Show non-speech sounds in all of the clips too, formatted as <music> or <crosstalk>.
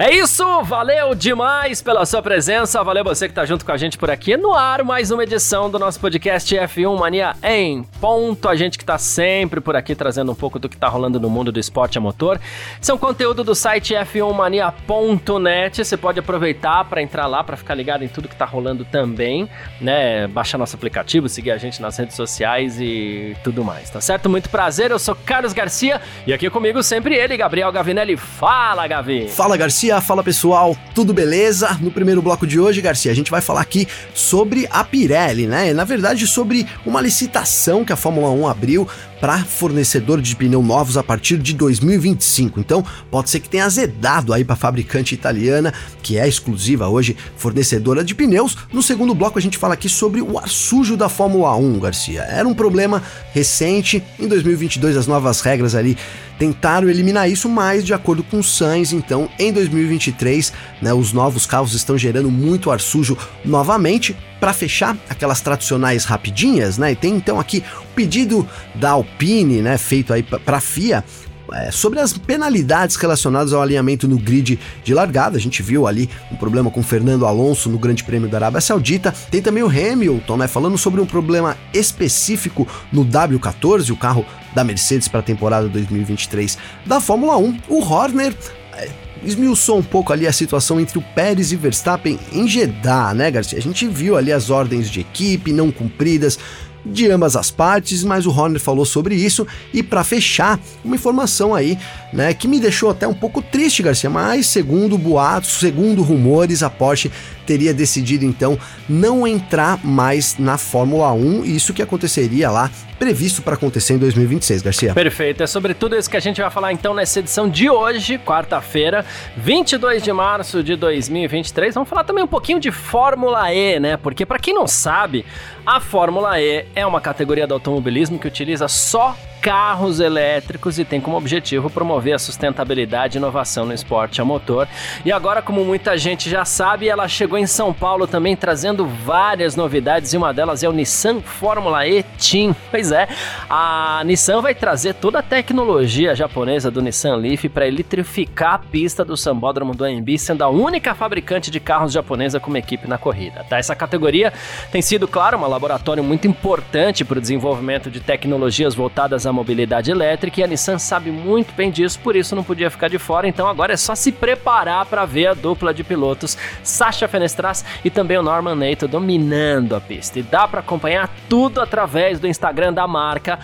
É isso, valeu demais pela sua presença, valeu você que tá junto com a gente por aqui. No ar, mais uma edição do nosso podcast F1 Mania em ponto. A gente que tá sempre por aqui trazendo um pouco do que tá rolando no mundo do esporte a motor. São conteúdo do site f1mania.net. Você pode aproveitar para entrar lá para ficar ligado em tudo que tá rolando também, né? Baixar nosso aplicativo, seguir a gente nas redes sociais e tudo mais, tá certo? Muito prazer, eu sou Carlos Garcia e aqui comigo sempre ele, Gabriel Gavinelli. Fala, Gavi! Fala, Garcia! Garcia, fala pessoal, tudo beleza? No primeiro bloco de hoje, Garcia, a gente vai falar aqui sobre a Pirelli, né? Na verdade, sobre uma licitação que a Fórmula 1 abriu para fornecedor de pneu novos a partir de 2025. Então, pode ser que tenha azedado aí para fabricante italiana, que é exclusiva hoje fornecedora de pneus. No segundo bloco a gente fala aqui sobre o ar sujo da Fórmula 1, Garcia. Era um problema recente. Em 2022 as novas regras ali tentaram eliminar isso, mas de acordo com o Sainz, então em 2023, né, os novos carros estão gerando muito ar sujo novamente. Para fechar, aquelas tradicionais rapidinhas, né? E tem então aqui o pedido da Alpine, né, feito aí para a FIA, é, sobre as penalidades relacionadas ao alinhamento no grid de largada. A gente viu ali um problema com Fernando Alonso no Grande Prêmio da Arábia Saudita. Tem também o Hamilton, né, falando sobre um problema específico no W14, o carro da Mercedes para a temporada 2023 da Fórmula 1. O Horner é, esmiuçou um pouco ali a situação entre o Pérez e Verstappen em Jeddah, né, Garcia? A gente viu ali as ordens de equipe não cumpridas de ambas as partes, mas o Horner falou sobre isso e para fechar, uma informação aí, né, que me deixou até um pouco triste, Garcia, mas segundo boatos, segundo rumores, a Porsche teria decidido então não entrar mais na Fórmula 1, isso que aconteceria lá previsto para acontecer em 2026, Garcia. Perfeito, é sobre tudo isso que a gente vai falar então nessa edição de hoje, quarta-feira, 22 de março de 2023. Vamos falar também um pouquinho de Fórmula E, né? Porque para quem não sabe, a Fórmula E é uma categoria do automobilismo que utiliza só carros elétricos e tem como objetivo promover a sustentabilidade e inovação no esporte a motor. E agora, como muita gente já sabe, ela chegou em São Paulo também trazendo várias novidades e uma delas é o Nissan Fórmula E Team. Pois é, a Nissan vai trazer toda a tecnologia japonesa do Nissan Leaf para eletrificar a pista do Sambódromo do AMB, sendo a única fabricante de carros japonesa com uma equipe na corrida. Tá? Essa categoria tem sido, claro, um laboratório muito importante para o desenvolvimento de tecnologias voltadas a mobilidade elétrica e a Nissan sabe muito bem disso, por isso não podia ficar de fora. Então agora é só se preparar para ver a dupla de pilotos Sasha Fenestras e também o Norman Nato dominando a pista. E dá para acompanhar tudo através do Instagram da marca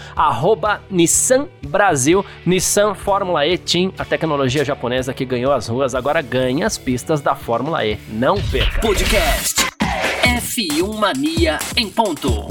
Nissan Brasil, Nissan Fórmula E Team, a tecnologia japonesa que ganhou as ruas agora ganha as pistas da Fórmula E. Não perca. Podcast F1 Mania em ponto.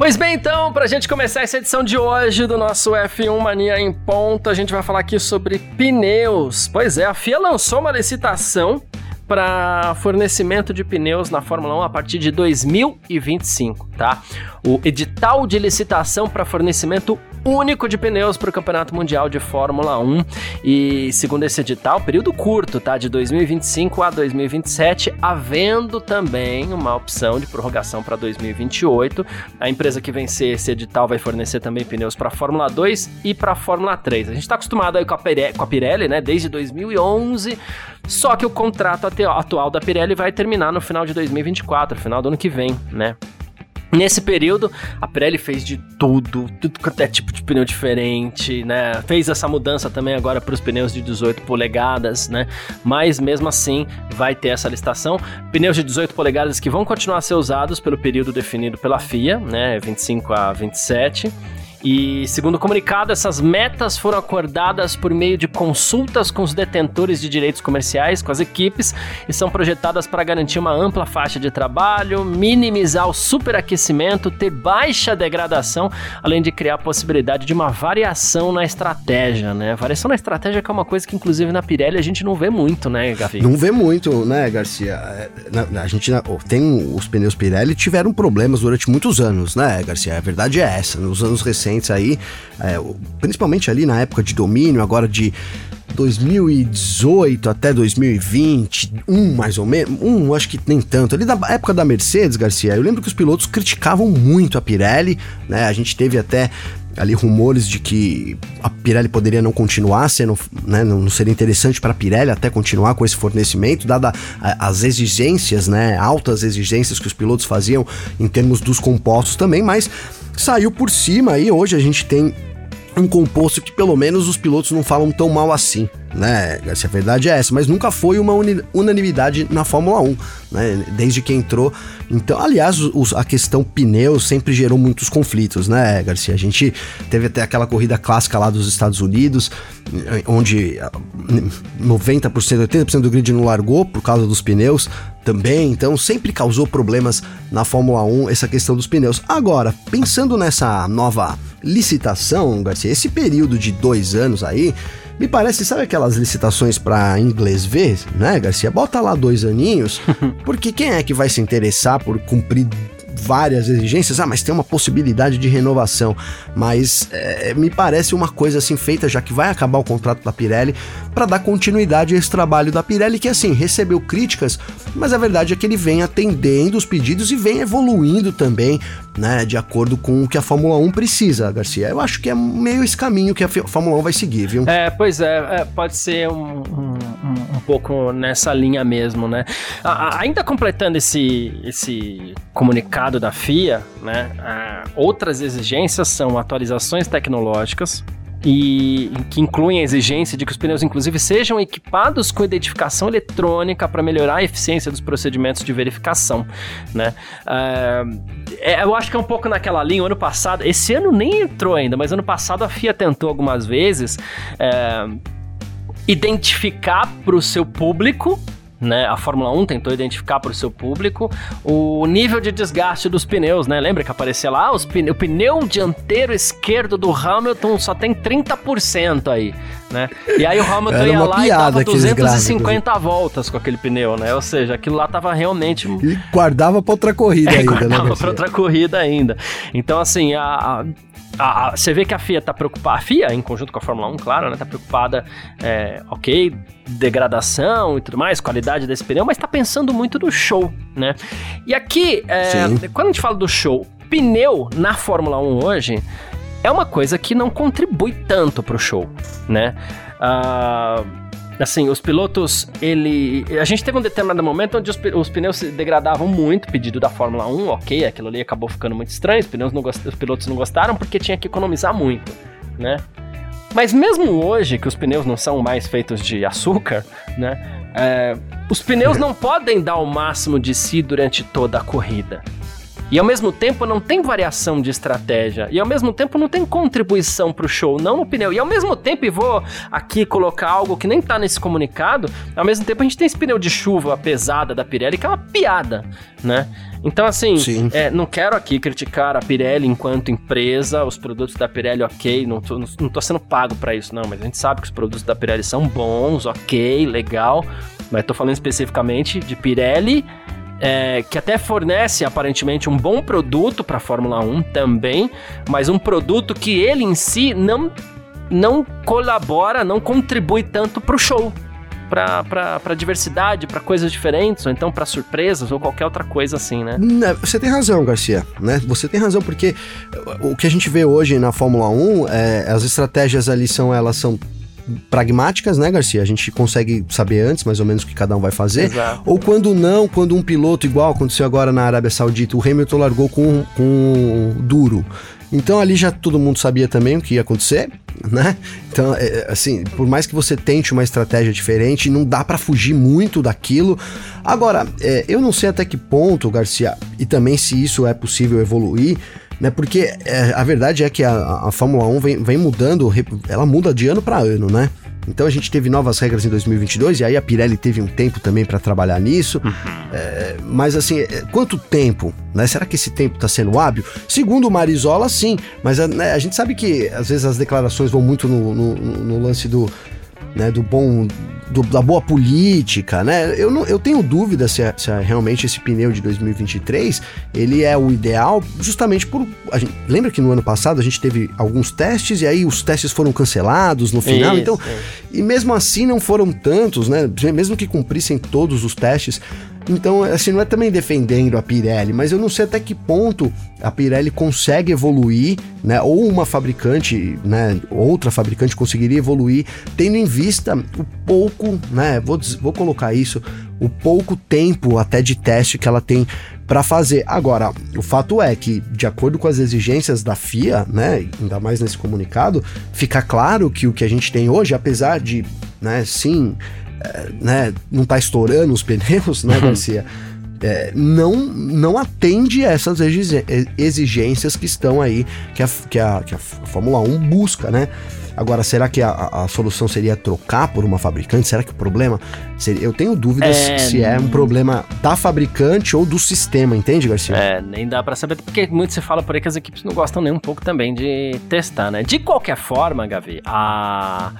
Pois bem, então, para a gente começar essa edição de hoje do nosso F1 Mania em Ponto, a gente vai falar aqui sobre pneus. Pois é, a FIA lançou uma licitação para fornecimento de pneus na Fórmula 1 a partir de 2025, tá? O edital de licitação para fornecimento único de pneus para o Campeonato Mundial de Fórmula 1. E segundo esse edital, período curto, tá? De 2025 a 2027, havendo também uma opção de prorrogação para 2028. A empresa que vencer esse edital vai fornecer também pneus para Fórmula 2 e para Fórmula 3. A gente está acostumado aí com a, Pirelli, com a Pirelli, né? Desde 2011. Só que o contrato atual da Pirelli vai terminar no final de 2024, final do ano que vem, né? Nesse período, a Pirelli fez de tudo, tudo quanto é tipo de pneu diferente, né? Fez essa mudança também agora para os pneus de 18 polegadas, né? Mas mesmo assim, vai ter essa listação. Pneus de 18 polegadas que vão continuar a ser usados pelo período definido pela FIA, né? 25 a 27. E, segundo o comunicado, essas metas foram acordadas por meio de consultas com os detentores de direitos comerciais, com as equipes, e são projetadas para garantir uma ampla faixa de trabalho, minimizar o superaquecimento, ter baixa degradação, além de criar a possibilidade de uma variação na estratégia, né? Variação na estratégia que é uma coisa que, inclusive, na Pirelli a gente não vê muito, né, Gavi? Não vê muito, né, Garcia? É, a gente tem os pneus Pirelli tiveram problemas durante muitos anos, né, Garcia? A verdade é essa. Nos anos recentes aí, é, principalmente ali na época de domínio, agora de 2018 até 2020, um mais ou menos, um acho que nem tanto, ali da época da Mercedes, Garcia, eu lembro que os pilotos criticavam muito a Pirelli, né? A gente teve até ali rumores de que a Pirelli poderia não continuar sendo, né, não seria interessante para a Pirelli até continuar com esse fornecimento, dada as exigências, né, altas exigências que os pilotos faziam em termos dos compostos também, mas saiu por cima aí, hoje a gente tem um composto que pelo menos os pilotos não falam tão mal assim né? Se a verdade é essa, mas nunca foi uma unanimidade na Fórmula 1, né? Desde que entrou. Então, aliás, os, a questão pneus sempre gerou muitos conflitos, né, Garcia? A gente teve até aquela corrida clássica lá dos Estados Unidos, onde 90%, 80% do grid não largou por causa dos pneus também, então sempre causou problemas na Fórmula 1 essa questão dos pneus. Agora, pensando nessa nova licitação, Garcia, esse período de dois anos aí me parece, sabe aquelas licitações para inglês ver, né, Garcia? Bota lá dois aninhos, <laughs> porque quem é que vai se interessar por cumprir várias exigências, ah, mas tem uma possibilidade de renovação. Mas é, me parece uma coisa assim feita, já que vai acabar o contrato da Pirelli, para dar continuidade a esse trabalho da Pirelli, que assim, recebeu críticas, mas a verdade é que ele vem atendendo os pedidos e vem evoluindo também, né, de acordo com o que a Fórmula 1 precisa, Garcia. Eu acho que é meio esse caminho que a Fórmula 1 vai seguir, viu? É, pois é, é pode ser um, um, um, pouco nessa linha mesmo, né? A, ainda completando esse, esse comunicado da FIA, né, outras exigências são atualizações tecnológicas, e que incluem a exigência de que os pneus, inclusive, sejam equipados com identificação eletrônica para melhorar a eficiência dos procedimentos de verificação, né? Uh, é, eu acho que é um pouco naquela linha. O ano passado, esse ano nem entrou ainda, mas ano passado a FIA tentou algumas vezes uh, identificar para o seu público né? A Fórmula 1 tentou identificar para o seu público o nível de desgaste dos pneus, né? Lembra que aparecia lá pne o pneu dianteiro esquerdo do Hamilton só tem 30% aí, né? E aí o Hamilton ia lá e dava 250 gráficos. voltas com aquele pneu, né? Ou seja, aquilo lá tava realmente e guardava para outra corrida é, ainda, guardava né? Guardava para outra corrida ainda. Então assim, a, a a, a, você vê que a FIA está preocupada, a FIA, em conjunto com a Fórmula 1, claro, né, tá preocupada, é, ok, degradação e tudo mais, qualidade desse pneu, mas está pensando muito no show, né? E aqui, é, quando a gente fala do show, pneu na Fórmula 1 hoje é uma coisa que não contribui tanto para o show, né? Uh, assim, os pilotos, ele. A gente teve um determinado momento onde os, os pneus se degradavam muito, pedido da Fórmula 1, ok, aquilo ali acabou ficando muito estranho, os, pneus não os pilotos não gostaram porque tinha que economizar muito, né? Mas mesmo hoje, que os pneus não são mais feitos de açúcar, né? É, os pneus <laughs> não podem dar o máximo de si durante toda a corrida. E ao mesmo tempo não tem variação de estratégia. E ao mesmo tempo não tem contribuição pro show, não no pneu. E ao mesmo tempo, e vou aqui colocar algo que nem tá nesse comunicado, ao mesmo tempo a gente tem esse pneu de chuva pesada da Pirelli, que é uma piada, né? Então, assim, é, não quero aqui criticar a Pirelli enquanto empresa, os produtos da Pirelli, ok, não tô, não tô sendo pago para isso, não, mas a gente sabe que os produtos da Pirelli são bons, ok, legal, mas tô falando especificamente de Pirelli é, que até fornece aparentemente um bom produto para a Fórmula 1 também, mas um produto que ele em si não, não colabora, não contribui tanto para o show. Para diversidade, para coisas diferentes, ou então para surpresas, ou qualquer outra coisa assim, né? Você tem razão, Garcia, né? Você tem razão, porque o que a gente vê hoje na Fórmula 1, é, as estratégias ali são, elas são pragmáticas, né, Garcia? A gente consegue saber antes, mais ou menos, o que cada um vai fazer. Exato. Ou quando não, quando um piloto, igual aconteceu agora na Arábia Saudita, o Hamilton largou com, com duro. Então ali já todo mundo sabia também o que ia acontecer, né? Então, é, assim, por mais que você tente uma estratégia diferente, não dá para fugir muito daquilo. Agora, é, eu não sei até que ponto, Garcia, e também se isso é possível evoluir, né? Porque é, a verdade é que a, a Fórmula 1 vem, vem mudando, ela muda de ano para ano, né? Então a gente teve novas regras em 2022 e aí a Pirelli teve um tempo também para trabalhar nisso. Uhum. É, mas assim, é, quanto tempo? Né? Será que esse tempo está sendo hábil? Segundo o Marizola, sim. Mas a, né, a, gente sabe que às vezes as declarações vão muito no, no, no lance do, né, do bom do, da boa política, né? Eu, não, eu tenho dúvida se, é, se é realmente esse pneu de 2023 ele é o ideal, justamente por. Gente, lembra que no ano passado a gente teve alguns testes e aí os testes foram cancelados no final, Isso, então. É. E mesmo assim não foram tantos, né? Mesmo que cumprissem todos os testes, então, assim, não é também defendendo a Pirelli, mas eu não sei até que ponto a Pirelli consegue evoluir, né? Ou uma fabricante, né? Outra fabricante conseguiria evoluir, tendo em vista o pouco, né? Vou, vou colocar isso, o pouco tempo até de teste que ela tem para fazer. Agora, o fato é que, de acordo com as exigências da FIA, né? Ainda mais nesse comunicado, fica claro que o que a gente tem hoje, apesar de, né? Sim né, não está estourando os pneus, né, uhum. Garcia? É, não, não atende a essas exigências que estão aí, que a, que a, que a Fórmula 1 busca, né? Agora, será que a, a, solução seria trocar por uma fabricante? Será que o problema seria... Eu tenho dúvidas é, se é um problema da fabricante ou do sistema, entende, Garcia? É, nem dá para saber, porque muito se fala por aí que as equipes não gostam nem um pouco também de testar, né? De qualquer forma, Gavi, a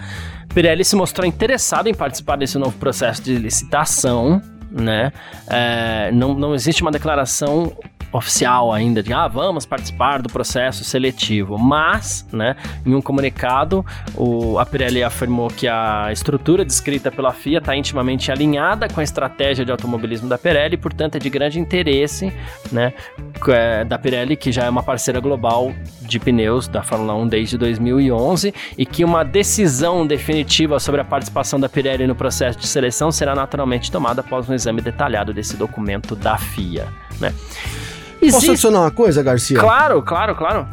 Pirelli se mostrou interessado em participar desse novo processo de licitação, né? É, não, não existe uma declaração oficial ainda de ah, vamos participar do processo seletivo, mas, né, em um comunicado, o, a Pirelli afirmou que a estrutura descrita pela FIA está intimamente alinhada com a estratégia de automobilismo da Pirelli, portanto é de grande interesse, né, é, da Pirelli, que já é uma parceira global de pneus da Fórmula 1 desde 2011 e que uma decisão definitiva sobre a participação da Pirelli no processo de seleção será naturalmente tomada após um exame detalhado desse documento da FIA, né? Existe... Posso adicionar uma coisa, Garcia? Claro, claro, claro.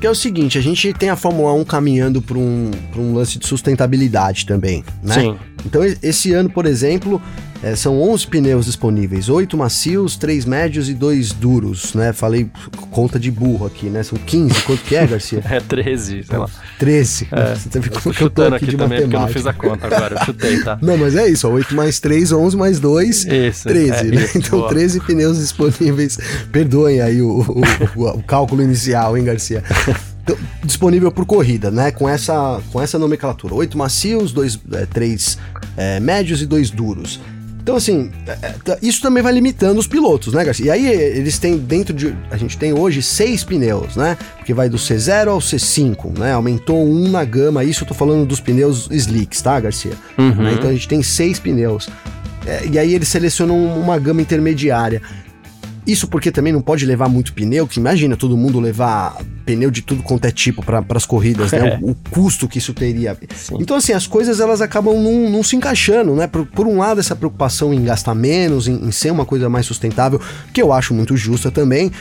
Que é o seguinte, a gente tem a Fórmula 1 caminhando para um, um lance de sustentabilidade também, né? Sim. Então, esse ano, por exemplo, é, são 11 pneus disponíveis, 8 macios, 3 médios e 2 duros, né? Falei conta de burro aqui, né? São 15, quanto que é, Garcia? <laughs> é 13, sei lá. 13. É, Você tá vendo que eu tô aqui, aqui de também, matemática. eu não fiz a conta agora, eu chutei, tá? <laughs> não, mas é isso, ó, 8 mais 3, 11 mais 2, isso, 13, é, né? Isso, então boa. 13 pneus disponíveis. Perdoem aí o, o, o, o cálculo inicial, hein, Garcia? Então, disponível por corrida, né? Com essa, com essa nomenclatura. Oito macios, dois, é, três é, médios e dois duros. Então, assim, isso também vai limitando os pilotos, né, Garcia? E aí eles têm dentro de. A gente tem hoje seis pneus, né? Porque vai do C0 ao C5, né? Aumentou um na gama, isso eu tô falando dos pneus slicks, tá, Garcia? Uhum. Né? Então a gente tem seis pneus. É, e aí eles selecionam uma gama intermediária. Isso porque também não pode levar muito pneu, que imagina todo mundo levar pneu de tudo quanto é tipo para as corridas, né? É. O, o, custo que isso teria. Sim. Então, assim, as coisas elas acabam não, não se encaixando, né? Por, por, um lado, essa preocupação em gastar menos, em, em ser uma coisa mais sustentável, que eu acho muito justa também.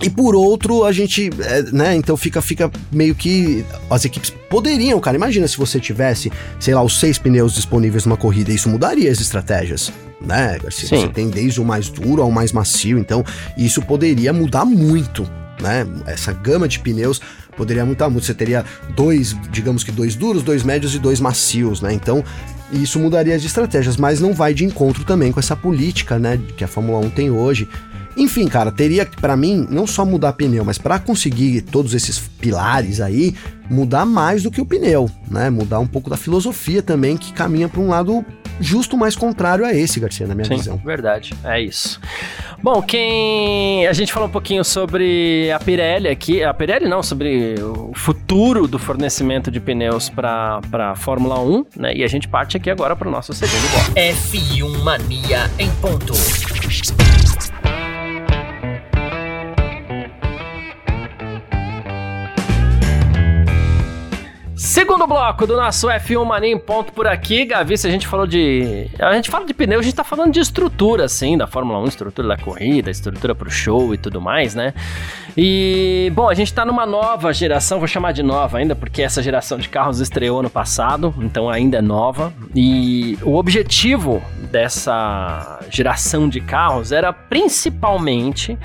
E por outro, a gente, é, né, então fica, fica meio que as equipes poderiam, cara, imagina se você tivesse, sei lá, os seis pneus disponíveis numa corrida, isso mudaria as estratégias, né, Garcia? Sim. Você tem desde o mais duro ao mais macio, então isso poderia mudar muito, né? Essa gama de pneus poderia mudar muito. Você teria dois, digamos que dois duros, dois médios e dois macios, né? Então isso mudaria as estratégias, mas não vai de encontro também com essa política, né, que a Fórmula 1 tem hoje enfim, cara, teria que, para mim, não só mudar pneu, mas para conseguir todos esses pilares aí, mudar mais do que o pneu, né? Mudar um pouco da filosofia também, que caminha para um lado justo mais contrário a esse, Garcia, na minha Sim, visão. Verdade, é isso. Bom, quem. A gente falou um pouquinho sobre a Pirelli aqui. A Pirelli não, sobre o futuro do fornecimento de pneus para a Fórmula 1, né? E a gente parte aqui agora para o nosso segundo bloco. F1 Mania em ponto. Segundo bloco do nosso F1 Mania em ponto por aqui, Gavi, se a gente falou de. A gente fala de pneu, a gente tá falando de estrutura, assim, da Fórmula 1, estrutura da corrida, estrutura pro show e tudo mais, né? E, bom, a gente tá numa nova geração, vou chamar de nova ainda, porque essa geração de carros estreou no passado, então ainda é nova. E o objetivo dessa geração de carros era principalmente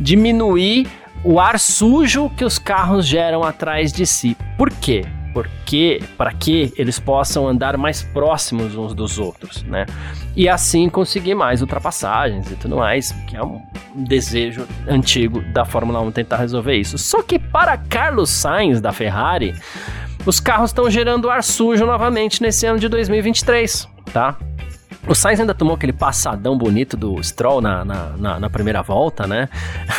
diminuir o ar sujo que os carros geram atrás de si. Por quê? Porque para que eles possam andar mais próximos uns dos outros, né? E assim conseguir mais ultrapassagens e tudo mais, que é um desejo antigo da Fórmula 1 tentar resolver isso. Só que para Carlos Sainz da Ferrari, os carros estão gerando ar sujo novamente nesse ano de 2023, tá? O Sainz ainda tomou aquele passadão bonito do Stroll na, na, na, na primeira volta, né?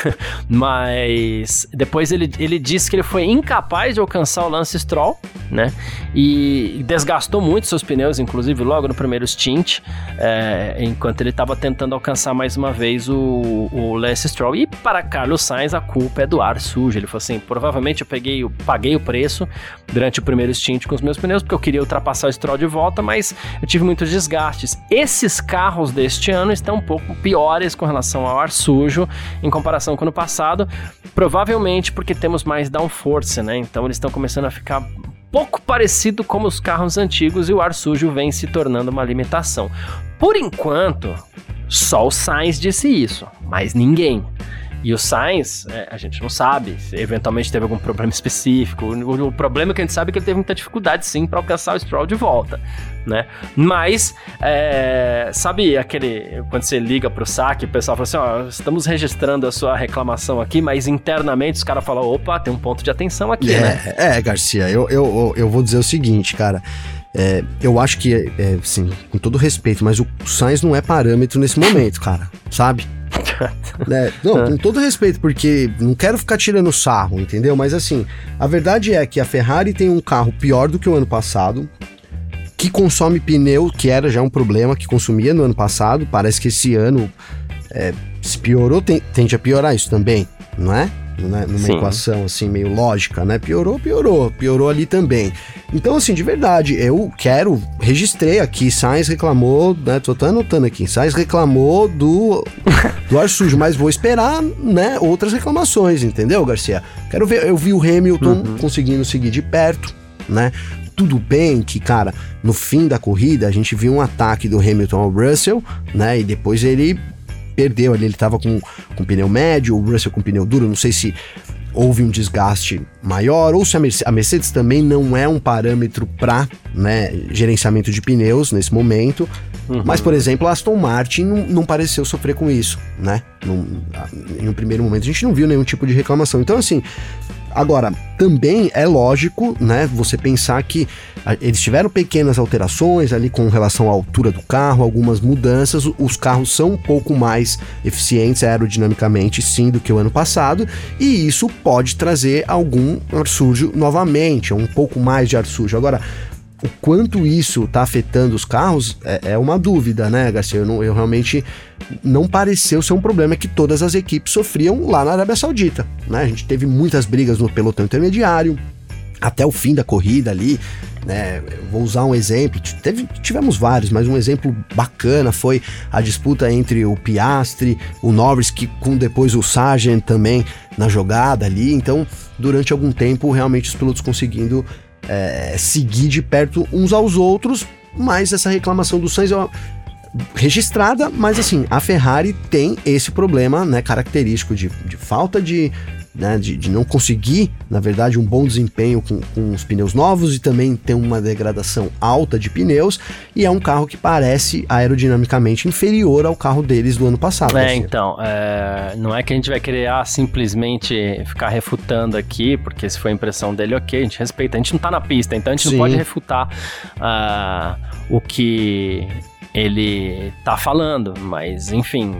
<laughs> Mas depois ele, ele disse que ele foi incapaz de alcançar o Lance Stroll, né? E desgastou muito seus pneus, inclusive logo no primeiro stint, é, enquanto ele estava tentando alcançar mais uma vez o, o Lance Stroll. E para Carlos Sainz, a culpa é do ar sujo. Ele falou assim: provavelmente eu peguei, eu paguei o preço durante o primeiro stint com os meus pneus, porque eu queria ultrapassar o Stroll de volta, mas eu tive muitos desgastes. Esses carros deste ano estão um pouco piores com relação ao ar sujo em comparação com o ano passado, provavelmente porque temos mais downforce, né? Então eles estão começando a ficar pouco parecido como os carros antigos e o ar sujo vem se tornando uma limitação. Por enquanto, só o Sainz disse isso, mas ninguém. E o Sainz, é, a gente não sabe se eventualmente teve algum problema <laughs> específico. O, o, problema é que a gente sabe é que ele teve muita dificuldade, sim, para alcançar o Stroll de volta, né? Mas, é, sabe aquele... Quando você liga pro saque, o pessoal fala assim, ó, estamos registrando a sua reclamação aqui, mas internamente os caras falam, opa, tem um ponto de atenção aqui, é, né? É, Garcia, eu, eu, eu vou dizer o seguinte, cara... É, eu acho que, é, assim, com todo respeito, mas o Sainz não é parâmetro nesse momento, cara, sabe? <laughs> né? Não, com todo respeito, porque não quero ficar tirando sarro, entendeu? Mas assim, a verdade é que a Ferrari tem um carro pior do que o ano passado, que consome pneu, que era já um problema que consumia no ano passado. Parece que esse ano é, se piorou, tem, tende a piorar isso também, não é? Né, numa Sim. equação assim meio lógica, né? Piorou, piorou, piorou ali também. Então, assim, de verdade, eu quero, registrei aqui, Sainz reclamou, né? Tô até anotando aqui, Sainz reclamou do, <laughs> do ar sujo, mas vou esperar, né, outras reclamações, entendeu, Garcia? Quero ver, eu vi o Hamilton uhum. conseguindo seguir de perto, né? Tudo bem que, cara, no fim da corrida a gente viu um ataque do Hamilton ao Russell, né? E depois ele perdeu ali, ele estava com, com pneu médio, o Russell com pneu duro, não sei se houve um desgaste maior, ou se a Mercedes, a Mercedes também não é um parâmetro para né, gerenciamento de pneus nesse momento. Uhum. Mas, por exemplo, a Aston Martin não, não pareceu sofrer com isso, né? Num, em um primeiro momento a gente não viu nenhum tipo de reclamação. Então, assim, Agora, também é lógico, né, você pensar que eles tiveram pequenas alterações ali com relação à altura do carro, algumas mudanças, os carros são um pouco mais eficientes aerodinamicamente sim do que o ano passado, e isso pode trazer algum ar sujo novamente, um pouco mais de ar sujo. Agora, o quanto isso está afetando os carros é, é, uma dúvida, né, Garcia? Eu, não, eu, realmente não pareceu ser um problema que todas as equipes sofriam lá na Arábia Saudita, né? A gente teve muitas brigas no pelotão intermediário, até o fim da corrida ali, né? Vou usar um exemplo, teve, tivemos vários, mas um exemplo bacana foi a disputa entre o Piastri, o Norris, que com depois o Sargent também na jogada ali. Então, durante algum tempo, realmente os pilotos conseguindo é, seguir de perto uns aos outros, mas essa reclamação do Sainz é registrada, mas assim, a Ferrari tem esse problema, né, característico de, de falta de né, de, de, não conseguir, na verdade, um bom desempenho com, com os pneus novos e também tem uma degradação alta de pneus. E é um carro que parece aerodinamicamente inferior ao carro deles do ano passado. É, assim. então, é, não é que a gente vai querer ah, simplesmente ficar refutando aqui, porque se foi a impressão dele, ok, a gente respeita. A gente não tá na pista, então a gente Sim. não pode refutar uh, o que ele tá falando, mas enfim,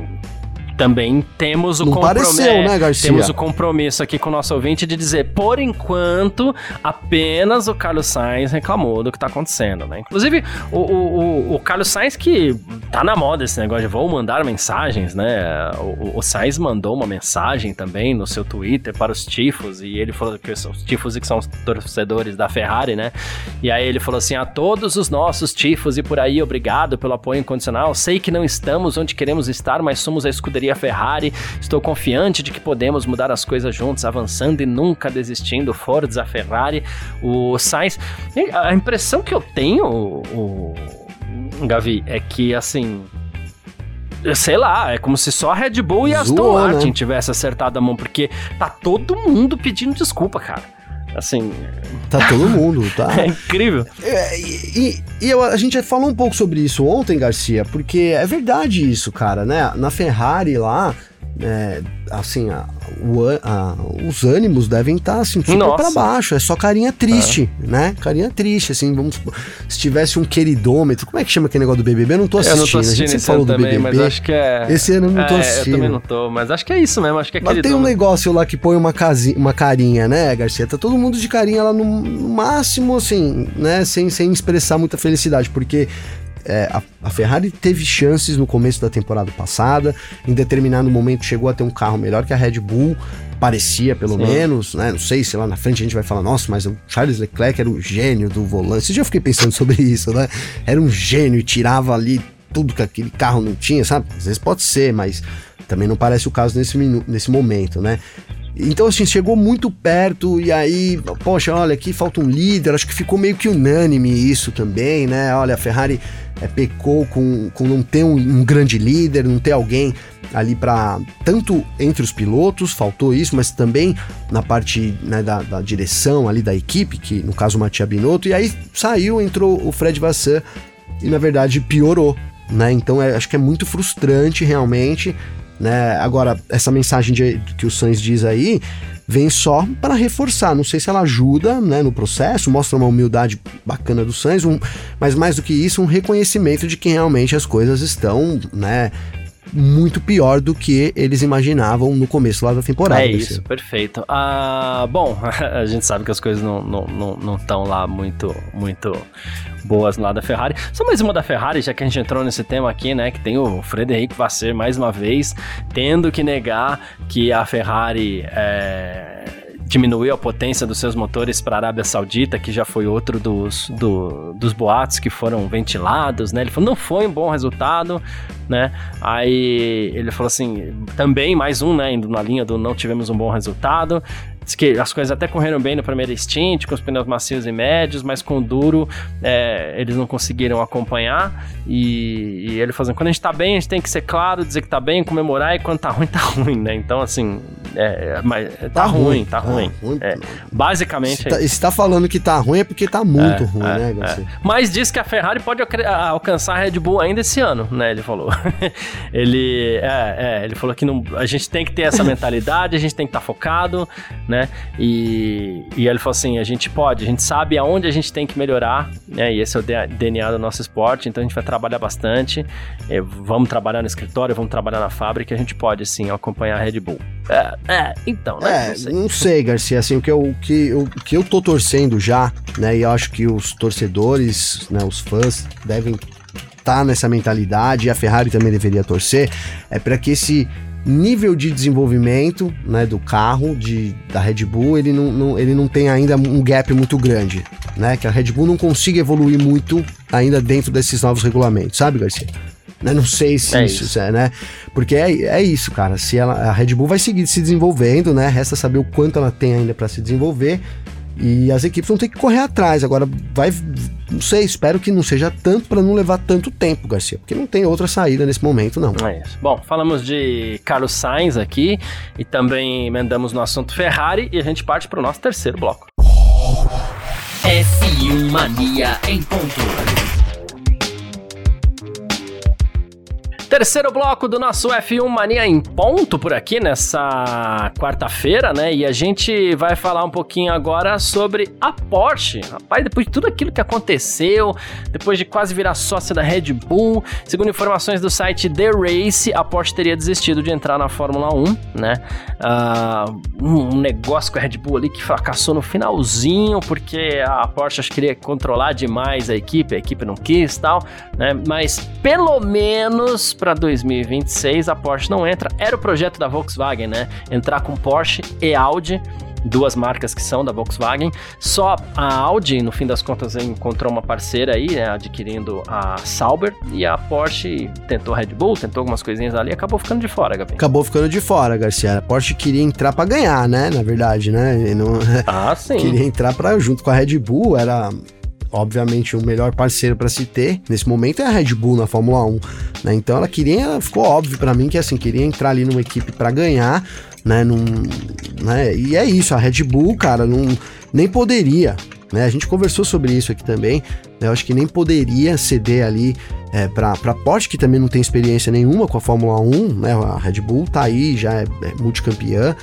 também temos o compromisso. Né, temos o compromisso aqui com o nosso ouvinte de dizer, por enquanto, apenas o Carlos Sainz reclamou do que tá acontecendo, né? Inclusive, o, o, o, Carlos Sainz que tá na moda esse negócio de vou mandar mensagens, né? O, o Sainz mandou uma mensagem também no seu Twitter para os tifos, e ele falou que os tifos que são os torcedores da Ferrari, né? E aí ele falou assim: a todos os nossos tifos e por aí, obrigado pelo apoio incondicional. Sei que não estamos onde queremos estar, mas somos a escuderia a Ferrari. Estou confiante de que podemos mudar as coisas juntos, avançando e nunca desistindo. Forza Ferrari, o Sainz. A impressão que eu tenho, o, o Gavi, é que assim sei lá, é como se só a Red Bull e a Aston Zoou, né? Martin tivesse acertado a mão, porque tá todo mundo pedindo desculpa, cara. Assim, Tá todo mundo, tá? <laughs> é incrível. É, e e eu- a gente falou um pouco sobre isso ontem, Garcia, porque é verdade isso, cara, né? Na Ferrari lá, é, assim, a- o a- os ânimos devem estar assim, super Nossa. pra baixo. É só carinha triste, né? Carinha triste, assim, vamos supor, se tivesse um queridômetro, como é que chama aquele negócio do BBB? Eu não tô Eu assistindo, não tô a assistindo gente sempre esse falou do também, BBB. mas acho que é. Esse ano eu não tô é, assistindo. Eu também não tô, mas acho que é isso mesmo, acho que é Mas tem um negócio lá que põe uma, casinha, uma carinha, né, Garcia? Tá todo mundo de carinha lá no, no máximo, assim, né? Sem, sem expressar muita felicidade, porque é, a, a Ferrari teve chances no começo da temporada passada, em determinado momento chegou a ter um carro melhor que a Red Bull, parecia pelo Sim. menos, né? Não sei se lá na frente a gente vai falar, nossa, mas o Charles Leclerc era o gênio do volante. Eu fiquei pensando sobre <laughs> isso, né? Era um gênio e tirava ali tudo que aquele carro não tinha, sabe? Às vezes pode ser, mas também não parece o caso nesse, nesse momento, né? Então, assim, chegou muito perto e aí, poxa, olha, aqui falta um líder, acho que ficou meio que unânime isso também, né? Olha, a Ferrari é, pecou com, com não ter um, um grande líder, não ter alguém ali para tanto entre os pilotos, faltou isso, mas também na parte né, da, da direção ali da equipe, que no caso o Mattia Binotto, e aí saiu, entrou o Fred Vassan e na verdade piorou, né? Então é, acho que é muito frustrante realmente, né? Agora essa mensagem de- que o Sainz diz aí vem só para reforçar. Não sei se ela ajuda, né, no processo, mostra uma humildade bacana do Sainz, um, mas mais do que isso, um reconhecimento de que realmente as coisas estão, né? Muito pior do que eles imaginavam no começo lá da temporada. É isso, perfeito. Ah, bom, <laughs> a gente sabe que as coisas não estão não, não, tão lá muito, muito boas lá da Ferrari. Só mais uma da Ferrari, já que a gente entrou nesse tema aqui, né? Que tem o Frederico Vasser, mais uma vez, tendo que negar que a Ferrari é, diminuiu a potência dos seus motores para a Arábia Saudita, que já foi outro dos, do- dos boatos que foram ventilados, né? Ele falou, não foi um bom resultado, né? Aí ele falou assim, também mais um, né? Indo na linha do não tivemos um bom resultado. Diz que as coisas até correram bem no primeiro stint, com os pneus macios e médios, mas com o duro é, eles não conseguiram acompanhar. E, e ele assim, quando a gente tá bem, a gente tem que ser claro, dizer que tá bem, comemorar, e quando tá ruim, <laughs> tá ruim, né? Então, assim, é, é, mas, tá, ruim, tá ruim. É, basicamente Se é tá, se tá falando que tá ruim é porque tá muito É, ruim, é, né, Garcia? Mas diz que a Ferrari pode alcançar a Red Bull ainda esse ano, né? Ele falou. <laughs> ele, é, ele falou que não, a gente tem que ter essa mentalidade, a gente tem que estar focado, né? E, e ele falou assim: a gente pode, a gente sabe aonde a gente tem que melhorar, né? E esse é o DNA do nosso esporte, então a gente vai trabalhar bastante. é, vamos trabalhar no escritório, vamos trabalhar na fábrica, a gente pode sim acompanhar a Red Bull. É, é, então, né? É, Não sei. não sei, Garcia, assim, o que, eu, o, que eu, o que eu tô torcendo já, né, e eu acho que os torcedores, né, os fãs devem estar nessa mentalidade, e a Ferrari também deveria torcer, é para que esse nível de desenvolvimento, né, do carro, de, da Red Bull, ele não, não, ele não tem ainda um gap muito grande, né, que a Red Bull não consiga evoluir muito ainda dentro desses novos regulamentos, sabe, Garcia? Né, Não sei se É isso, isso. é, né? Porque é, é isso, cara. Se ela, a Red Bull vai seguir se desenvolvendo, né? Resta saber o quanto ela tem ainda para se desenvolver. E as equipes vão ter que correr atrás. Agora, vai. Não sei, espero que não seja tanto para não levar tanto tempo, Garcia. Porque não tem outra saída nesse momento, não. É isso. Bom, falamos de Carlos Sainz aqui e também emendamos no assunto Ferrari e a gente parte para o nosso terceiro bloco. F1 Mania em ponto. Terceiro bloco do nosso F1 Mania em ponto por aqui nessa quarta-feira, né? E a gente vai falar um pouquinho agora sobre a Porsche. Rapaz, depois de tudo aquilo que aconteceu, depois de quase virar sócia da Red Bull, segundo informações do site The Race, a Porsche teria desistido de entrar na Fórmula 1, né? Ah, um negócio com a Red Bull ali que fracassou no finalzinho, porque a Porsche queria controlar demais a equipe, a equipe não quis tal, né? Mas pelo menos para 2026 a Porsche não entra. Era o projeto da Volkswagen, né? Entrar com Porsche e Audi. Duas marcas que são da Volkswagen. Só a Audi, no fim das contas, encontrou uma parceira aí, né, adquirindo a Sauber. E a Porsche tentou Red Bull, tentou algumas coisinhas ali, acabou ficando de fora, Gabi. Acabou ficando de fora, Garcia. A Porsche queria entrar para ganhar, né? Na verdade, né? Não- Ah, sim. <laughs> queria entrar para junto com a Red Bull, era obviamente, o melhor parceiro para se ter nesse momento é a Red Bull na Fórmula 1, né? Então ela queria, ficou óbvio para mim que assim, queria entrar ali numa equipe para ganhar, né? Num, né? E é isso, a Red Bull, cara, não, nem poderia, né? A gente conversou sobre isso aqui também. Né? Eu acho que nem poderia ceder ali é, para Porsche, que também não tem experiência nenhuma com a Fórmula 1, né? A Red Bull tá aí, já é, é multicampeã.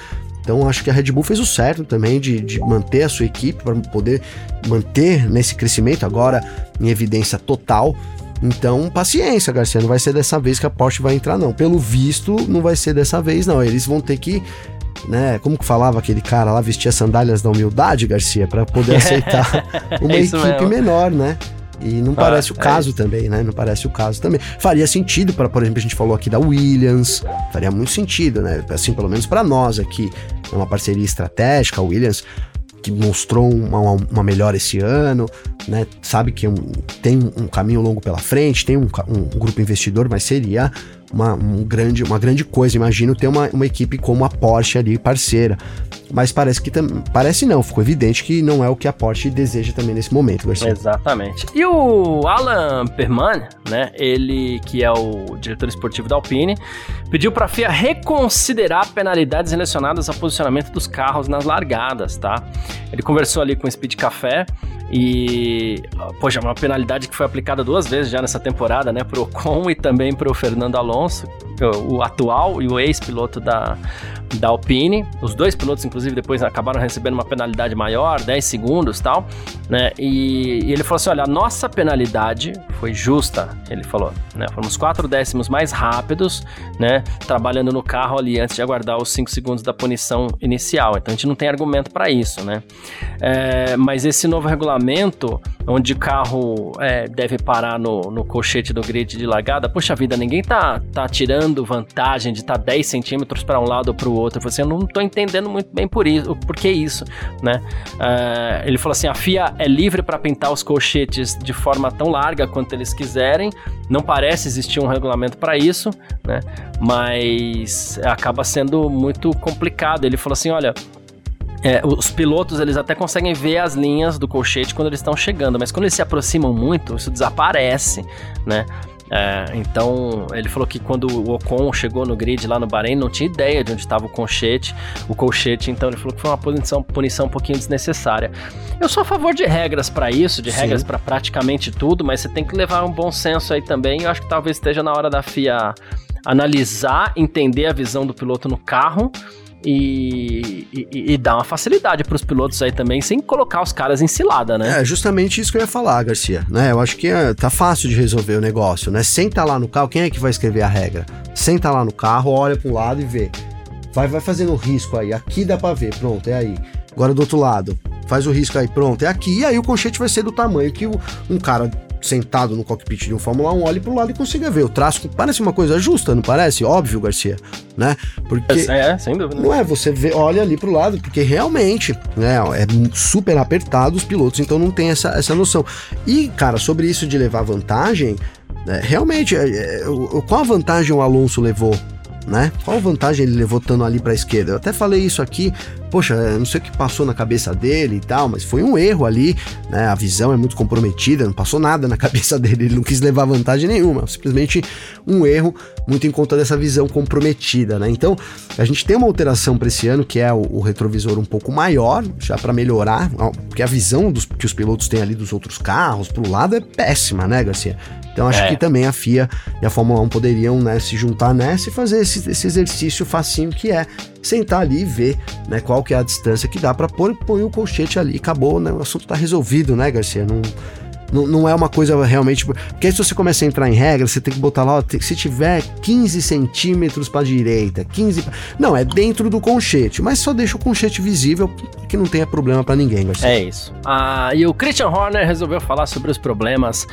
Então acho que a Red Bull fez o certo também de, de manter a sua equipe para poder manter nesse crescimento agora em evidência total. Então, paciência, Garcia, não vai ser dessa vez que a Porsche vai entrar, não. Pelo visto, não vai ser dessa vez, não. Eles vão ter que né? Como que falava aquele cara lá, vestia sandálias da humildade, Garcia, para poder <laughs> aceitar uma é equipe mesmo. menor, né? E não ah, parece o é caso também, né? Não parece o caso também. Faria sentido para, por exemplo, a gente falou aqui da Williams, faria muito sentido, né? Assim, pelo menos para nós aqui, é uma parceria estratégica, a Williams que mostrou uma, uma melhora esse ano, né? Sabe que um, tem um caminho longo pela frente, tem um, um grupo investidor, mas seria uma, um grande, uma grande coisa. Imagino ter uma, uma equipe como a Porsche ali, parceira. Mas parece que parece não, ficou evidente que não é o que a Porsche deseja também nesse momento, Garcia. Exatamente. E o Alan Perman, né, ele que é o diretor esportivo da Alpine, pediu para a FIA reconsiderar penalidades relacionadas ao posicionamento dos carros nas largadas, tá? Ele conversou ali com o Speed Café e, poxa, uma penalidade que foi aplicada duas vezes já nessa temporada, né, pro Ocon e também pro Fernando Alonso, o atual e o ex-piloto da, da Alpine. Os dois pilotos, inclusive, depois acabaram recebendo uma penalidade maior, 10 segundos tal, né? E, e ele falou assim: olha, a nossa penalidade foi justa, ele falou, né? Fomos quatro décimos mais rápidos, né? Trabalhando no carro ali antes de aguardar os 5 segundos da punição inicial. Então a gente não tem argumento para isso, né? É, mas esse novo regulamento, onde o carro é, deve parar no, no colchete do grid de largada, poxa vida, ninguém tá, tá tirando vantagem de estar tá 10 centímetros para um lado ou para o outro. Eu falei assim, eu não tô entendendo muito bem por isso, por que isso, né? Uh, ele falou assim, a FIA é livre para pintar os colchetes de forma tão larga quanto eles quiserem. Não parece existir um regulamento para isso, né? Mas acaba sendo muito complicado. Ele falou assim, olha, é, os pilotos eles até conseguem ver as linhas do colchete quando eles estão chegando, mas quando eles se aproximam muito, isso desaparece, né? É, então, ele falou que quando o Ocon chegou no grid lá no Bahrein, não tinha ideia de onde estava o colchete, o colchete, então ele falou que foi uma punição, punição um pouquinho desnecessária. Eu sou a favor de regras para isso, de Sim. regras para praticamente tudo, mas você tem que levar um bom senso aí também. Eu acho que talvez esteja na hora da FIA analisar, entender a visão do piloto no carro e, e, e, uma facilidade para os pilotos aí também, sem colocar os caras em cilada, né? É justamente isso que eu ia falar, Garcia, né? Eu acho que é, tá fácil de resolver o negócio, né? Senta lá no carro, quem é que vai escrever a regra? Senta lá no carro, olha para um lado e vê. Vai, vai fazendo o risco aí, aqui dá para ver, pronto, é aí. Agora do outro lado, faz o risco aí, pronto, é aqui. E aí o colchete vai ser do tamanho que um cara sentado no cockpit de um Fórmula 1 olhe pro lado e consiga ver. O traço parece uma coisa justa, não parece? Óbvio, Garcia, né? Porque é, é sem dúvida. Não é, você vê, olha ali pro lado, porque realmente, né, é super apertado os pilotos, então não tem essa, essa noção. E, cara, sobre isso de levar vantagem, né, realmente, é, é, qual a vantagem o Alonso levou né? Qual vantagem ele levou tanto ali para a esquerda? Eu até falei isso aqui, poxa, não sei o que passou na cabeça dele e tal, mas foi um erro ali, né? A visão é muito comprometida, não passou nada na <laughs> cabeça dele, ele não quis levar vantagem nenhuma, simplesmente um erro muito em conta dessa visão comprometida, né? Então, a gente tem uma alteração para esse ano que é o, o, retrovisor um pouco maior, já para melhorar, porque a visão dos, que os pilotos têm ali dos outros carros pro lado é péssima, né, Garcia? Então acho é. que também a FIA e a Fórmula 1 poderiam né, se juntar nessa e fazer esse, esse, exercício facinho que é sentar ali e ver né, qual que é a distância que dá para pôr, põe o colchete ali, acabou, né? O assunto está resolvido, né, Garcia? Não, não, não, é uma coisa realmente. Porque aí, se você começa a entrar em regra, você tem que botar lá, ó, se tiver 15 centímetros para direita, 15. Pra... Não, é dentro do conchete, mas só deixa o conchete visível que não tenha problema para ninguém, Garcia. É isso. Ah, e o Christian Horner resolveu falar sobre os problemas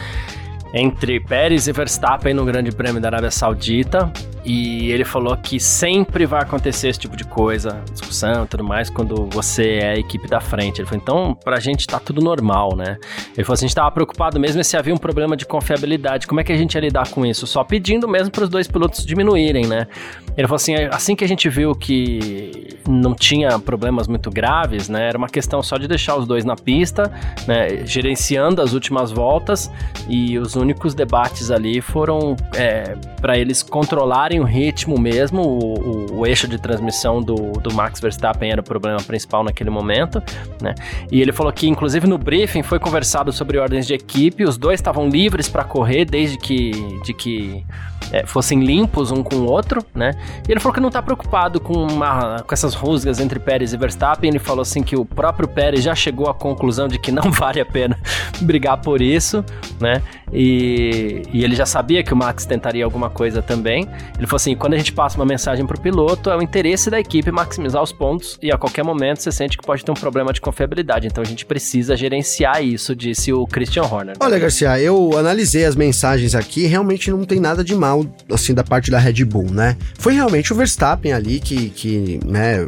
entre Pérez e Verstappen no Grande Prêmio da Arábia Saudita. E ele falou que sempre vai acontecer esse tipo de coisa, discussão e tudo mais, quando você é a equipe da frente. Ele falou, então, pra gente tá tudo normal, né? Ele falou assim, a gente tava preocupado mesmo se havia um problema de confiabilidade. Como é que a gente ia lidar com isso? Só pedindo mesmo para os dois pilotos diminuírem, né? Ele falou assim, assim que a gente viu que não tinha problemas muito graves, né? Era uma questão só de deixar os dois na pista, né? Gerenciando as últimas voltas e os únicos debates ali foram é, para eles controlarem o ritmo mesmo, o, o, o, eixo de transmissão do, do Max Verstappen era o problema principal naquele momento, né? E ele falou que, inclusive, no briefing foi conversado sobre ordens de equipe, os dois estavam livres para correr desde que, de que é, fossem limpos um com o outro, né? E ele falou que não tá preocupado com, uma, com essas rusgas entre Pérez e Verstappen. Ele falou assim que o próprio Pérez já chegou à conclusão de que não <laughs> vale a pena <laughs> brigar por isso, né? E, e ele já sabia que o Max tentaria alguma coisa também. Ele falou assim: quando a gente passa uma mensagem pro piloto, é o interesse da equipe maximizar os pontos e a qualquer momento você sente que pode ter um problema de confiabilidade. Então a gente precisa gerenciar isso, disse o Christian Horner. Olha, Garcia, eu analisei as mensagens aqui, realmente não tem nada de mal assim da parte da Red Bull, né? Foi realmente o Verstappen ali que, que né,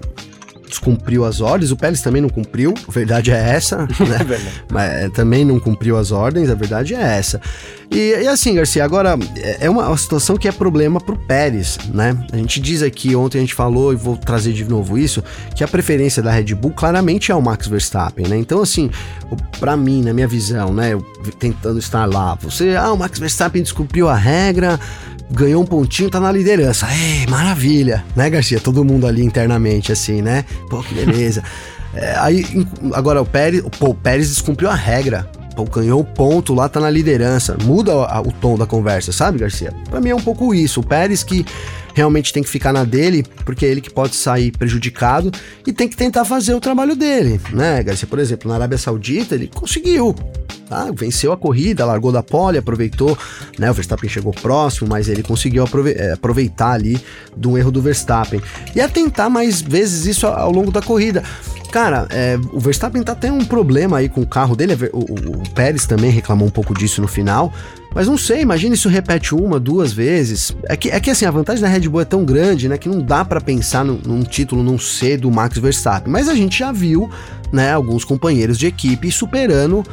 descumpriu as ordens, o Pérez também não cumpriu, a verdade é essa, <laughs> né? é Mas é, também não cumpriu as ordens, a verdade é essa. E, e, assim, Garcia, agora é, é uma, uma situação que é problema pro Pérez, né? A gente diz aqui, ontem a gente falou, e vou trazer de novo isso, que a preferência da Red Bull claramente é o Max Verstappen, né? Então, assim, para mim, na minha visão, né, eu, tentando estar lá, você, ah, o Max Verstappen descumpriu a regra, ganhou um pontinho, tá na liderança. Ei, maravilha, né, Garcia? Todo mundo ali internamente, assim, né? Pô, que beleza. <laughs> É, aí, agora o Pérez, pô, o Pérez descumpriu a regra. Pô, ganhou o ponto lá, tá na liderança. Muda a, o tom da conversa, sabe, Garcia? Pra mim é um pouco isso. O Pérez que realmente tem que ficar na dele, porque é ele que pode sair prejudicado e tem que tentar fazer o trabalho dele, né, Garcia? Por exemplo, na Arábia Saudita ele conseguiu, tá? Venceu a corrida, largou da pole, aproveitou, né? O Verstappen chegou próximo, mas ele conseguiu é, aproveitar ali um erro do Verstappen. E a tentar mais vezes isso ao longo da corrida. Cara, é, o Verstappen tá tendo um problema aí com o carro dele. O, o, o, Pérez também reclamou um pouco disso no final. Mas não sei, imagina isso repete uma, duas vezes. É que, é que assim, a vantagem da Red Bull é tão grande, né? Que não dá para pensar num, num título não ser do Max Verstappen. Mas a gente já viu, né, alguns companheiros de equipe superando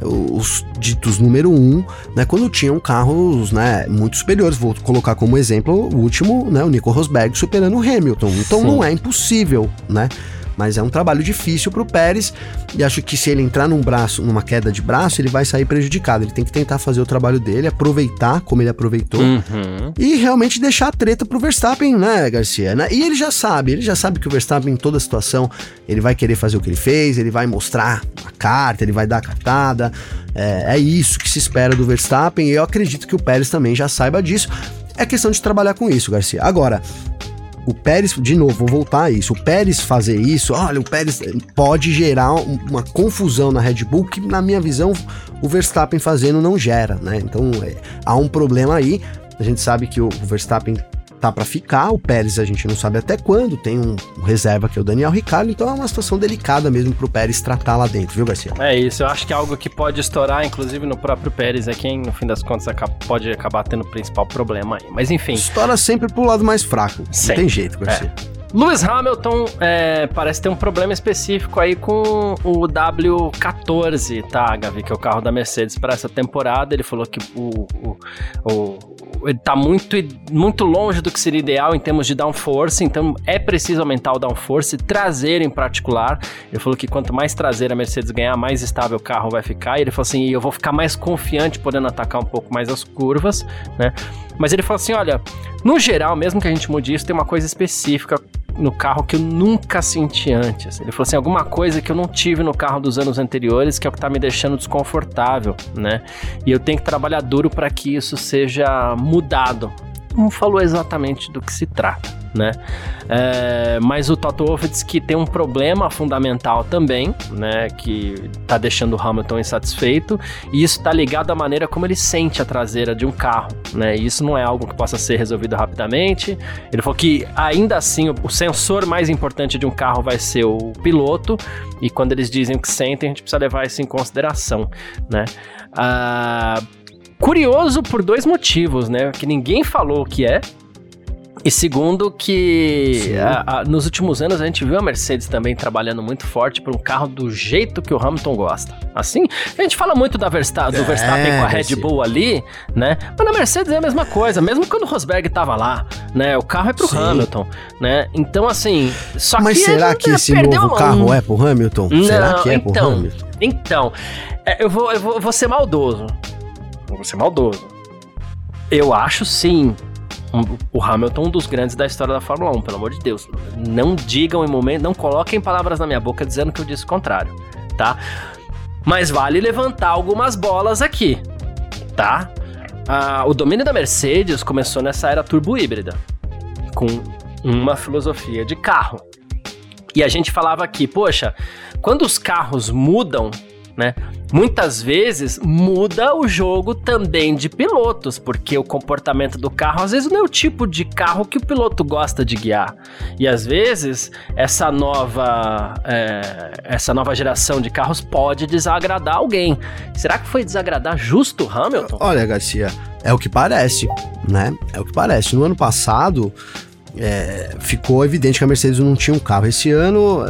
os ditos número um, né, quando tinham carros, né, muito superiores. Vou colocar como exemplo o último, né, o Nico Rosberg superando o Hamilton. Então Sim. não é impossível, né? Mas é um trabalho difícil para o Pérez e acho que se ele entrar num braço, numa queda de braço, ele vai sair prejudicado. Ele tem que tentar fazer o trabalho dele, aproveitar como ele aproveitou uhum. e realmente deixar a treta pro Verstappen, né, Garcia? E ele já sabe, ele já sabe que o Verstappen em toda situação ele vai querer fazer o que ele fez, ele vai mostrar a carta, ele vai dar a cartada. É, é isso que se espera do Verstappen e eu acredito que o Pérez também já saiba disso. É questão de trabalhar com isso, Garcia. Agora, o Pérez, de novo, vou voltar a isso. O Pérez fazer isso, olha, o Pérez pode gerar uma confusão na Red Bull que, na minha visão, o Verstappen fazendo não gera, né? Então é, há um problema aí. A gente sabe que o Verstappen tá para ficar. O Pérez a gente não sabe até quando. Tem um, um, reserva que é o Daniel Ricciardo, então é uma situação delicada mesmo pro Pérez tratar lá dentro, viu, Garcia? É isso, eu acho que é algo que pode estourar, inclusive no próprio Pérez, é quem, no fim das contas, pode acabar tendo o principal problema aí. Mas enfim. Estoura sempre pro lado mais fraco. Sim. Não tem jeito, Garcia. É. Lewis Hamilton é, parece ter um problema específico aí com o W14, tá, Gavi? Que é o carro da Mercedes para essa temporada. Ele falou que o, o, o ele tá muito, muito longe do que seria ideal em termos de downforce, então é preciso aumentar o downforce, traseiro em particular. Ele falou que quanto mais traseira a Mercedes ganhar, mais estável o carro vai ficar. E ele falou assim: eu vou ficar mais confiante podendo atacar um pouco mais as curvas, né? Mas ele falou assim: olha, no geral, mesmo que a gente mude isso, tem uma coisa específica no carro que eu nunca senti antes. Ele falou assim: alguma coisa que eu não tive no carro dos anos anteriores, que é o que tá me deixando desconfortável, né? E eu tenho que trabalhar duro para que isso seja mudado. Não falou exatamente do que se trata né? É, mas o Toto Wolff diz que tem um problema fundamental também, né? Que tá deixando o Hamilton insatisfeito e isso tá ligado à maneira como ele sente a traseira de um carro, né? E isso não é algo que possa ser resolvido rapidamente. Ele falou que ainda assim o, sensor mais importante de um carro vai ser o piloto e quando eles dizem o que sentem a gente precisa levar isso em consideração, né? Ah, curioso por dois motivos, né? Que ninguém falou o que é, E segundo que a, a, nos últimos anos a gente viu a Mercedes também trabalhando muito forte para um carro do jeito que o Hamilton gosta. Assim, a gente fala muito da Verstappen, do é, Verstappen com a Red Bull ali, né? Mas na Mercedes é a mesma coisa, mesmo quando o Rosberg tava lá, né? O carro é pro Sim. Hamilton, né? Então assim, só Mas que será que esse novo carro é pro Hamilton? Não, será que é então, pro Hamilton? Então, é, eu vou, eu vou, eu vou ser maldoso. Vou ser maldoso. Eu acho sim o Hamilton um dos grandes da história da Fórmula 1, pelo amor de Deus. Não digam em momento, não coloquem palavras na minha boca dizendo que eu disse o contrário, tá? Mas vale levantar algumas bolas aqui, tá? Ah, o domínio da Mercedes começou nessa era turbo híbrida, com uma filosofia de carro. E a gente falava aqui, poxa, quando os carros mudam, né? Muitas vezes muda o jogo também de pilotos, porque o comportamento do carro às vezes não é o tipo de carro que o piloto gosta de guiar. E às vezes essa nova, é, essa nova geração de carros pode desagradar alguém. Será que foi desagradar justo Hamilton? Olha, Garcia, é o que parece, né? É o que parece. No ano passado é, ficou evidente que a Mercedes não tinha um carro. Esse ano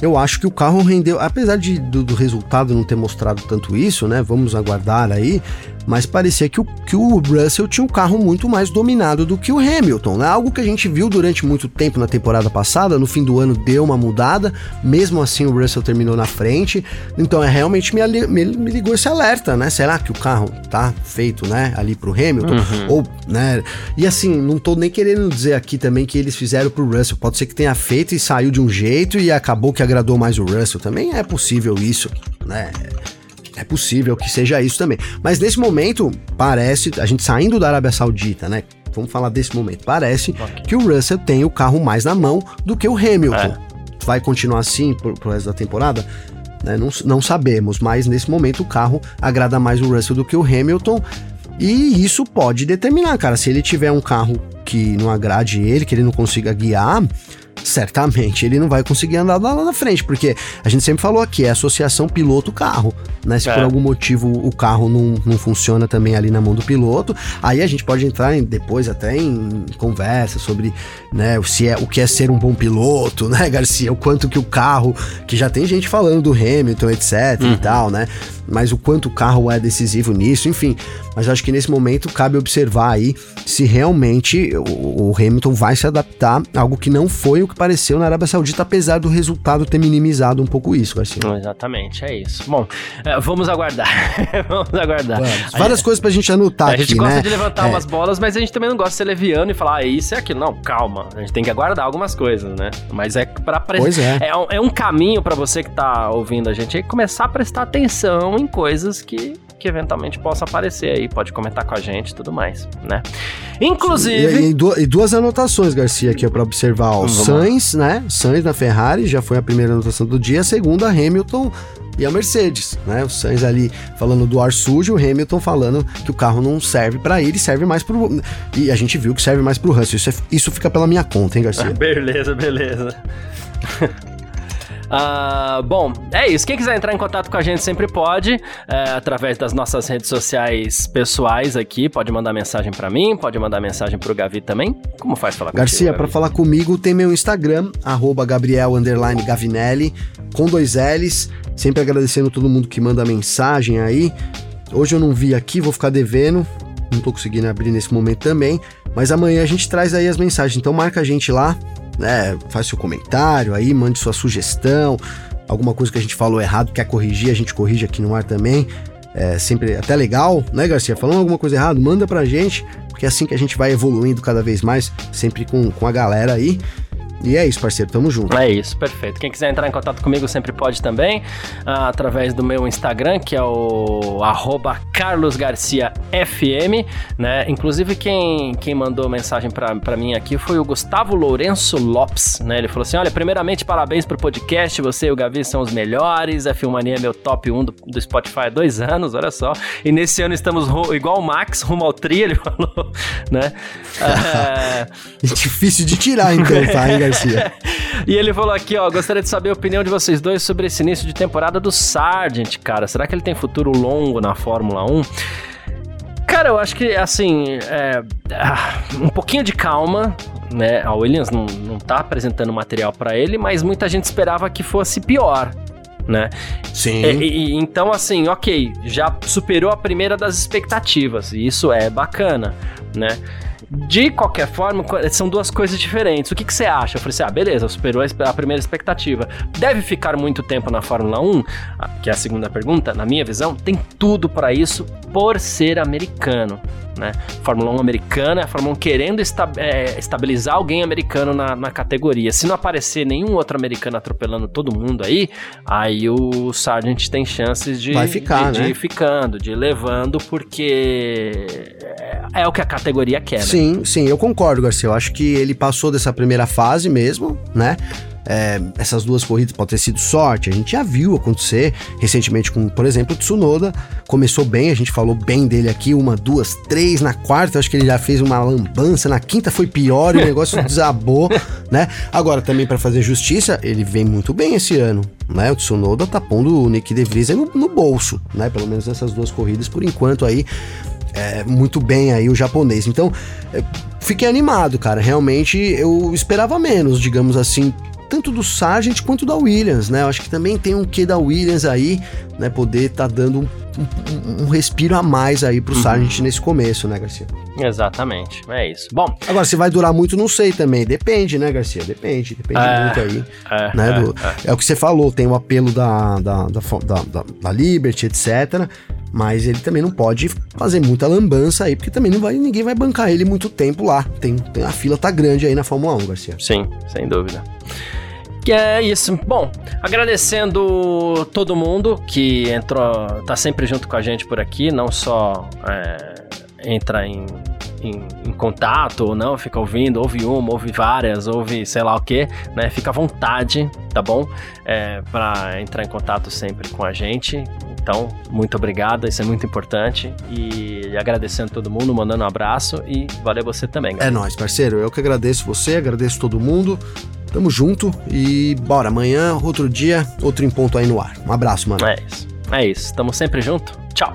eu acho que o carro rendeu, apesar de, do, do, resultado não ter mostrado tanto isso, né? Vamos aguardar aí. Mas parecia que o, que o Russell tinha um carro muito mais dominado do que o Hamilton, né? Algo que a gente viu durante muito tempo na temporada passada, no fim do ano deu uma mudada, mesmo assim o Russell terminou na frente. Então é realmente me, me, me ligou esse alerta, né? Será que o carro tá feito, né, ali pro Hamilton? Uhum. Ou, né? E assim, não tô nem querendo dizer aqui também que eles fizeram pro Russell. Pode ser que tenha feito e saiu de um jeito e acabou que agradou mais o Russell. Também é possível isso, né? É possível que seja isso também. Mas nesse momento, parece, a gente saindo da Arábia Saudita, né? Vamos falar desse momento. Parece okay. que o Russell tem o carro mais na mão do que o Hamilton. É. Vai continuar assim pro, pro resto da temporada? Né? Não, não sabemos, mas nesse momento o carro agrada mais o Russell do que o Hamilton. E isso pode determinar, cara. Se ele tiver um carro que não agrade ele, que ele não consiga guiar, certamente ele não vai conseguir andar lá na frente, porque a gente sempre falou aqui, é associação piloto-carro, né? Se é. por algum motivo o carro não, não funciona também ali na mão do piloto, aí a gente pode entrar em, depois até em conversa sobre, né, se é, o que é ser um bom piloto, né, <laughs> Garcia? O quanto que o carro, que já tem gente falando do Hamilton, etc uhum. e tal, né? mas o quanto o carro é decisivo nisso, enfim. Mas acho que nesse momento cabe observar aí se realmente o, o Hamilton vai se adaptar a algo que não foi o que pareceu na Arábia Saudita, apesar do resultado ter minimizado um pouco isso, Garcia. Exatamente, é isso. Bom, é, vamos aguardar. <laughs> vamos aguardar. Vamos. Várias coisas pra gente anotar aqui, A gente né? gosta de levantar é. umas bolas, mas a gente também não gosta de ser leviano e falar, ah, isso é aquilo. Não, calma. A gente tem que aguardar algumas coisas, né? Mas é pra... Pois é. É um, é um caminho para você que tá ouvindo a gente, é começar a prestar atenção em coisas que, que eventualmente possa aparecer aí. Pode comentar com a gente e tudo mais, né? Inclusive. E, e, e duas anotações, Garcia, aqui para observar. O Sainz, né? Sainz na Ferrari já foi a primeira anotação do dia. A segunda, Hamilton e a Mercedes, né? O Sainz ali falando do ar sujo, o Hamilton falando que o carro não serve para ele, serve mais pro e a gente viu que serve mais pro Russell. Isso, é, isso fica pela minha conta, hein, Garcia? <laughs> beleza, beleza. Uh, bom, é isso. Quem quiser entrar em contato com a gente sempre pode, é, através das nossas redes sociais pessoais aqui. Pode mandar mensagem para mim, pode mandar mensagem pro Gavi também. Como faz falar Garcia, para falar comigo, tem meu Instagram, Gabriel Gavinelli, com dois L's. Sempre agradecendo todo mundo que manda mensagem aí. Hoje eu não vi aqui, vou ficar devendo. Não tô conseguindo abrir nesse momento também. Mas amanhã a gente traz aí as mensagens. Então marca a gente lá né? Faz seu comentário aí, mande sua sugestão, alguma coisa que a gente falou errado, quer corrigir, a gente corrige aqui no ar também. É sempre até legal, né, Garcia? Falando alguma coisa errada, manda pra gente, porque é assim que a gente vai evoluindo cada vez mais, sempre com, com a galera aí. E é isso, parceiro, tamo junto. É isso, perfeito. Quem quiser entrar em contato comigo sempre pode também, uh, através do meu Instagram, que é o carlosgarciafm, né? Inclusive, quem, quem mandou mensagem para mim aqui foi o Gustavo Lourenço Lopes, né? Ele falou assim, olha, primeiramente, parabéns pro podcast, você e o Gavi são os melhores, a Filmania é meu top 1 do, do Spotify há dois anos, olha só. E nesse ano estamos igual o Max, rumo ao tri, ele <laughs> falou, né? Uh, <laughs> é difícil de tirar, então, tá, hein, Garcia. <laughs> e ele falou aqui, ó, gostaria de saber a opinião de vocês dois sobre esse início de temporada do Sargent, cara. Será que ele tem futuro longo na Fórmula 1? Cara, eu acho que, assim, é, ah, um pouquinho de calma, né? A Williams não, não tá apresentando material para ele, mas muita gente esperava que fosse pior, né? Sim. E, e, então, assim, ok, já superou a primeira das expectativas, e isso é bacana, né? De qualquer forma, são duas coisas diferentes. O que, que você acha? Eu falei assim: ah, beleza, superou a primeira expectativa. Deve ficar muito tempo na Fórmula 1? Ah, que é a segunda pergunta, na minha visão, tem tudo para isso por ser americano né? Fórmula 1 americana, a Fórmula 1 querendo esta, é, estabilizar alguém americano na, na categoria. Se não aparecer nenhum outro americano atropelando todo mundo aí, aí o Sargent tem chances de, Vai ficar, de, né? de ir ficando, de ir levando, porque é, é o que a categoria quer. Né? Sim, sim, eu concordo, Garcia. Eu acho que ele passou dessa primeira fase mesmo, né? É, essas duas corridas pode ter sido sorte, a gente já viu acontecer recentemente com, por exemplo, o Tsunoda, começou bem, a gente falou bem dele aqui, uma, duas, três, na quarta acho que ele já fez uma lambança, na quinta foi pior e o negócio <laughs> desabou, né? Agora, também para fazer justiça, ele vem muito bem esse ano, né? O Tsunoda tá pondo o Nick De Vries no, no bolso, né? Pelo menos nessas duas corridas, por enquanto aí, é, muito bem aí o japonês. Então, é, fiquei animado, cara. Realmente eu esperava menos, digamos assim, tanto do Sargent quanto da Williams, né? Eu acho que também tem um quê da Williams aí, né? Poder tá dando um, um, um respiro a mais aí pro uhum. Sargent nesse começo, né, Garcia? Exatamente, é isso. Bom. Agora, se vai durar muito, não sei também. Depende, né, Garcia? Depende, depende é, muito aí. É, né, é, do, é. é, o que você falou, tem o apelo da, da, da, da, da Liberty, etc. Mas ele também não pode fazer muita lambança aí, porque também não vai, ninguém vai bancar ele muito tempo lá. Tem, tem a fila tá grande aí na Fórmula 1, Garcia. Sim, sem dúvida. Que é isso. Bom, agradecendo todo mundo que entrou, tá sempre junto com a gente por aqui, não só é, entra em, em, em, contato ou não, fica ouvindo, ouve uma, ouve várias, ouve sei lá o que, né? Fica à vontade, tá bom? É, para entrar em contato sempre com a gente. Então, muito obrigado, isso é muito importante. E agradecendo todo mundo, mandando um abraço e valeu você também. Galera. É nóis, parceiro. Eu que agradeço você, agradeço todo mundo. Tamo junto e bora. Amanhã, outro dia, outro em ponto aí no ar. Um abraço, mano. É isso. É isso. Tamo sempre junto. Tchau.